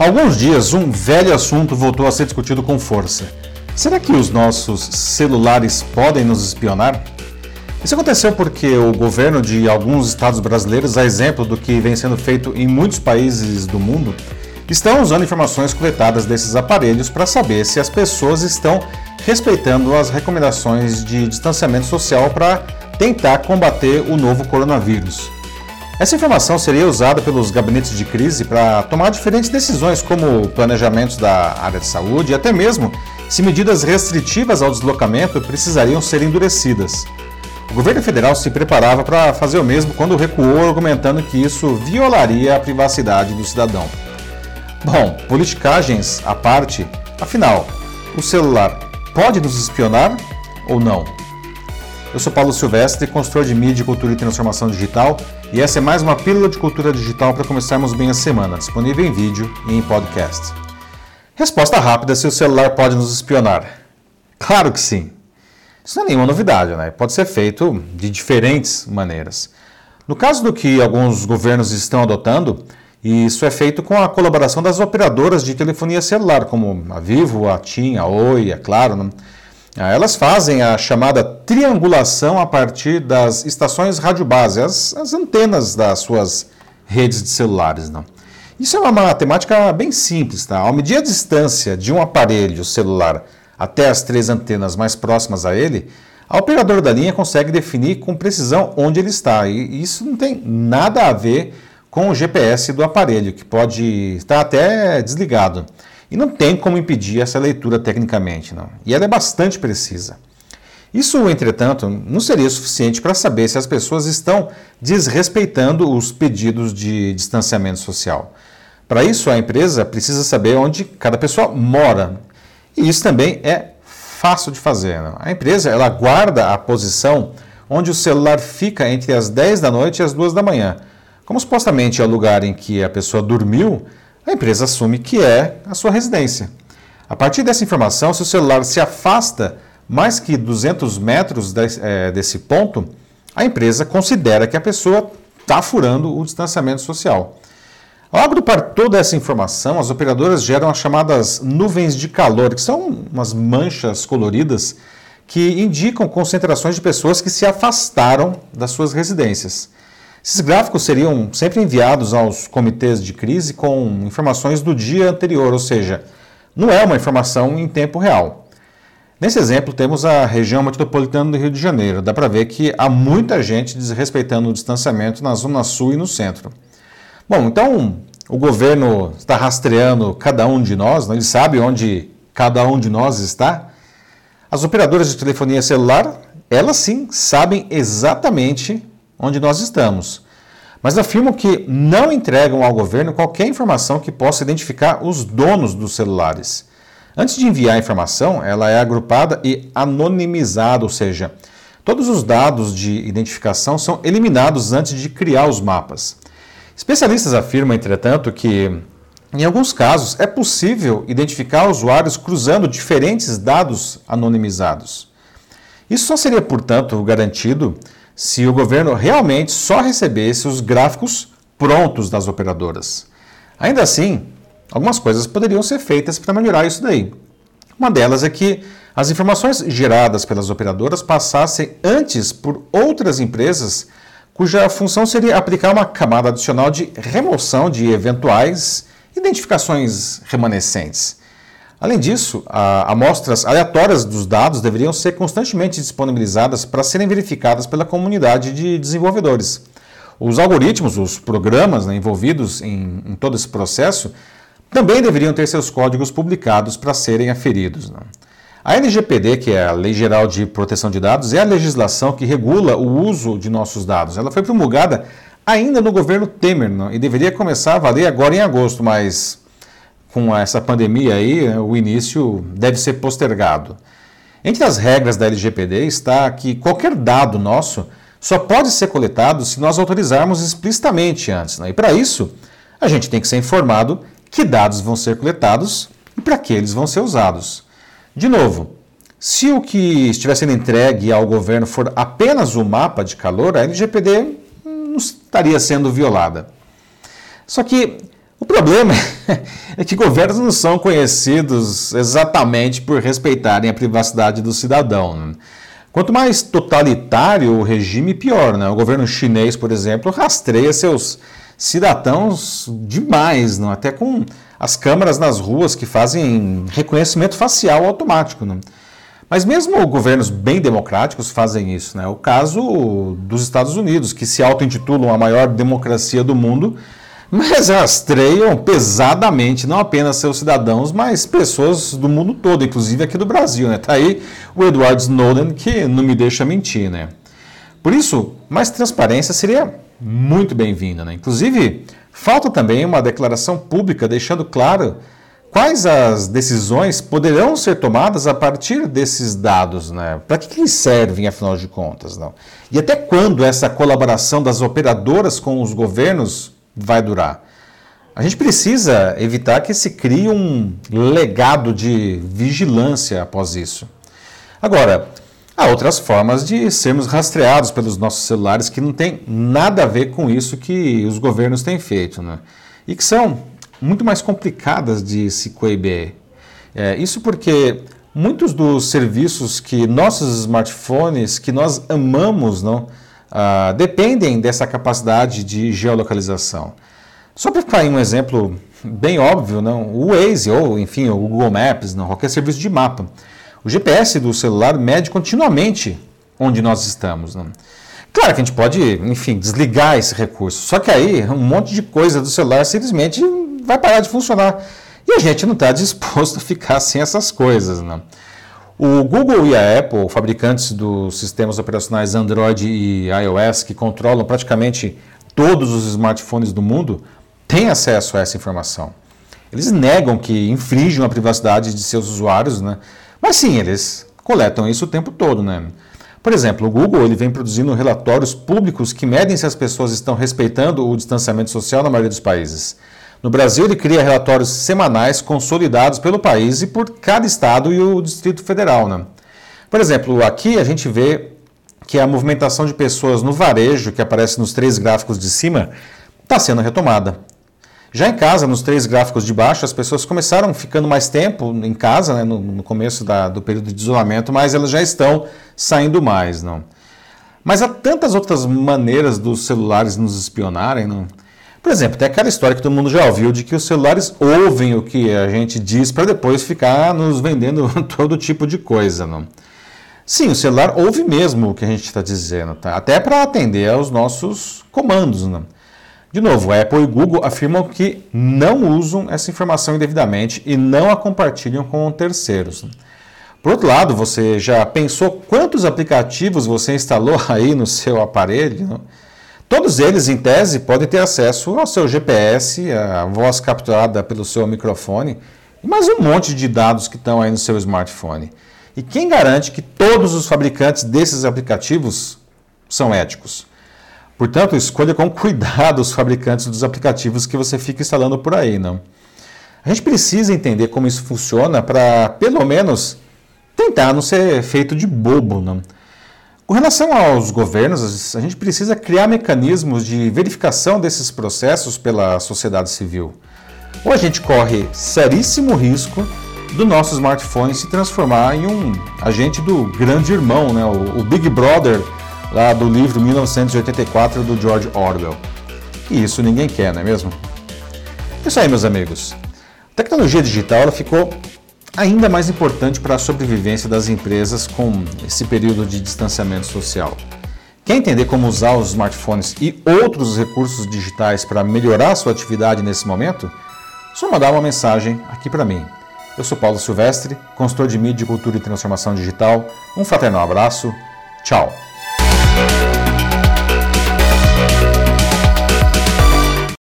Há alguns dias, um velho assunto voltou a ser discutido com força. Será que os nossos celulares podem nos espionar? Isso aconteceu porque o governo de alguns estados brasileiros, a exemplo do que vem sendo feito em muitos países do mundo, estão usando informações coletadas desses aparelhos para saber se as pessoas estão respeitando as recomendações de distanciamento social para tentar combater o novo coronavírus. Essa informação seria usada pelos gabinetes de crise para tomar diferentes decisões, como planejamentos da área de saúde e até mesmo se medidas restritivas ao deslocamento precisariam ser endurecidas. O governo federal se preparava para fazer o mesmo quando recuou, argumentando que isso violaria a privacidade do cidadão. Bom, politicagens à parte, afinal, o celular pode nos espionar ou não? Eu sou Paulo Silvestre, consultor de mídia, cultura e transformação digital, e essa é mais uma pílula de cultura digital para começarmos bem a semana, disponível em vídeo e em podcast. Resposta rápida se o celular pode nos espionar. Claro que sim. Isso não é nenhuma novidade, né? Pode ser feito de diferentes maneiras. No caso do que alguns governos estão adotando, isso é feito com a colaboração das operadoras de telefonia celular, como a Vivo, a TIM, a Oi, a Claro. Né? Ah, elas fazem a chamada triangulação a partir das estações rádio base, as, as antenas das suas redes de celulares. Não? Isso é uma matemática bem simples. Tá? Ao medir a distância de um aparelho celular até as três antenas mais próximas a ele, a operadora da linha consegue definir com precisão onde ele está. E isso não tem nada a ver com o GPS do aparelho, que pode estar até desligado. E não tem como impedir essa leitura tecnicamente, não. E ela é bastante precisa. Isso, entretanto, não seria suficiente para saber se as pessoas estão desrespeitando os pedidos de distanciamento social. Para isso, a empresa precisa saber onde cada pessoa mora. E isso também é fácil de fazer. Não? A empresa ela guarda a posição onde o celular fica entre as 10 da noite e as 2 da manhã. Como supostamente é o lugar em que a pessoa dormiu, a empresa assume que é a sua residência. A partir dessa informação, se o celular se afasta mais que 200 metros é, desse ponto, a empresa considera que a pessoa está furando o distanciamento social. Ao agrupar toda essa informação, as operadoras geram as chamadas nuvens de calor, que são umas manchas coloridas que indicam concentrações de pessoas que se afastaram das suas residências. Esses gráficos seriam sempre enviados aos comitês de crise com informações do dia anterior, ou seja, não é uma informação em tempo real. Nesse exemplo, temos a região metropolitana do Rio de Janeiro. Dá para ver que há muita gente desrespeitando o distanciamento na Zona Sul e no centro. Bom, então o governo está rastreando cada um de nós, né? ele sabe onde cada um de nós está. As operadoras de telefonia celular, elas sim sabem exatamente onde nós estamos. Mas afirmam que não entregam ao governo qualquer informação que possa identificar os donos dos celulares. Antes de enviar a informação, ela é agrupada e anonimizada, ou seja, todos os dados de identificação são eliminados antes de criar os mapas. Especialistas afirmam, entretanto, que em alguns casos é possível identificar usuários cruzando diferentes dados anonimizados. Isso só seria, portanto, garantido se o governo realmente só recebesse os gráficos prontos das operadoras. Ainda assim, algumas coisas poderiam ser feitas para melhorar isso daí. Uma delas é que as informações geradas pelas operadoras passassem antes por outras empresas cuja função seria aplicar uma camada adicional de remoção de eventuais identificações remanescentes. Além disso, amostras aleatórias dos dados deveriam ser constantemente disponibilizadas para serem verificadas pela comunidade de desenvolvedores. Os algoritmos, os programas né, envolvidos em, em, todo esse processo, também deveriam ter seus códigos publicados para serem aferidos. Né? A LGPD, que é a Lei Geral de Proteção de Dados, é a legislação que regula o uso de nossos dados. Ela foi promulgada ainda no governo Temer né, e deveria começar a valer agora em agosto, mas com essa pandemia aí, o início deve ser postergado. Entre as regras da LGPD está que qualquer dado nosso só pode ser coletado se nós autorizarmos explicitamente antes. Né? E para isso, a gente tem que ser informado que dados vão ser coletados e para que eles vão ser usados. De novo, se o que estiver sendo entregue ao governo for apenas o mapa de calor, a LGPD não estaria sendo violada. Só que problema é que governos não são conhecidos exatamente por respeitarem a privacidade do cidadão. Né? Quanto mais totalitário o regime, pior. Né? O governo chinês, por exemplo, rastreia seus cidadãos demais, não? até com as câmeras nas ruas que fazem reconhecimento facial automático. Não? Mas mesmo governos bem democráticos fazem isso. Né? O caso dos Estados Unidos, que se auto-intitulam a maior democracia do mundo, mas rastreiam pesadamente não apenas seus cidadãos, mas pessoas do mundo todo, inclusive aqui do Brasil. Né? Tá aí o Edward Snowden que não me deixa mentir. Né? Por isso, mais transparência seria muito bem-vinda. Né? Inclusive, falta também uma declaração pública deixando claro quais as decisões poderão ser tomadas a partir desses dados, né? Para que, que eles servem, afinal de contas, não? E até quando essa colaboração das operadoras com os governos vai durar? A gente precisa evitar que se crie um legado de vigilância após isso. Agora, há outras formas de sermos rastreados pelos nossos celulares que não tem nada a ver com isso que os governos têm feito, né? E que são muito mais complicadas de se coibir. É, isso porque muitos dos serviços que nossos smartphones, que nós amamos, não, ah, dependem dessa capacidade de geolocalização. Só para ficar em um exemplo bem óbvio, não, o Waze ou, enfim, o Google Maps, não, qualquer serviço de mapa. O GPS do celular mede continuamente onde nós estamos. Não. Claro que a gente pode, enfim, desligar esse recurso. Só que aí um monte de coisa do celular simplesmente vai parar de funcionar. E a gente não está disposto a ficar sem essas coisas. Né? O Google e a Apple, fabricantes dos sistemas operacionais Android e iOS, que controlam praticamente todos os smartphones do mundo, têm acesso a essa informação. Eles negam que infringem a privacidade de seus usuários, né? mas sim, eles coletam isso o tempo todo. Né? Por exemplo, o Google ele vem produzindo relatórios públicos que medem se as pessoas estão respeitando o distanciamento social na maioria dos países. No Brasil, ele cria relatórios semanais consolidados pelo país e por cada estado e o Distrito Federal. Né? Por exemplo, aqui a gente vê que a movimentação de pessoas no varejo, que aparece nos três gráficos de cima, está sendo retomada. Já em casa, nos três gráficos de baixo, as pessoas começaram ficando mais tempo em casa, né, no, no, começo da, do período de isolamento, mas elas já estão saindo mais. Não? Mas há tantas outras maneiras dos celulares nos espionarem. Não? Por exemplo, tem aquela história que todo mundo já ouviu de que os celulares ouvem o que a gente diz para depois ficar nos vendendo todo tipo de coisa. Não? Sim, o celular ouve mesmo o que a gente está dizendo, tá? até para atender aos nossos comandos. Não? De novo, Apple e Google afirmam que não usam essa informação indevidamente e não a compartilham com terceiros. Por outro lado, você já pensou quantos aplicativos você instalou aí no seu aparelho? Não? Todos eles, em tese, podem ter acesso ao seu GPS, a voz capturada pelo seu microfone e mais um monte de dados que estão aí no seu smartphone. E quem garante que todos os fabricantes desses aplicativos são éticos? Portanto, escolha com cuidado os fabricantes dos aplicativos que você fica instalando por aí, não? A gente precisa entender como isso funciona para, pelo menos, tentar não ser feito de bobo, não? Com relação aos governos, a gente precisa criar mecanismos de verificação desses processos pela sociedade civil. Ou a gente corre seríssimo risco do nosso smartphone se transformar em um agente do grande irmão, né? o Big Brother, lá do livro 1984 do George Orwell. E isso ninguém quer, não é mesmo? É isso aí, meus amigos. A tecnologia digital ela ficou ainda mais importante para a sobrevivência das empresas com esse período de distanciamento social. Quer entender como usar os smartphones e outros recursos digitais para melhorar sua atividade nesse momento? Só mandar uma mensagem aqui para mim. Eu sou Paulo Silvestre, consultor de mídia, cultura e transformação digital. Um fraternal abraço. Tchau.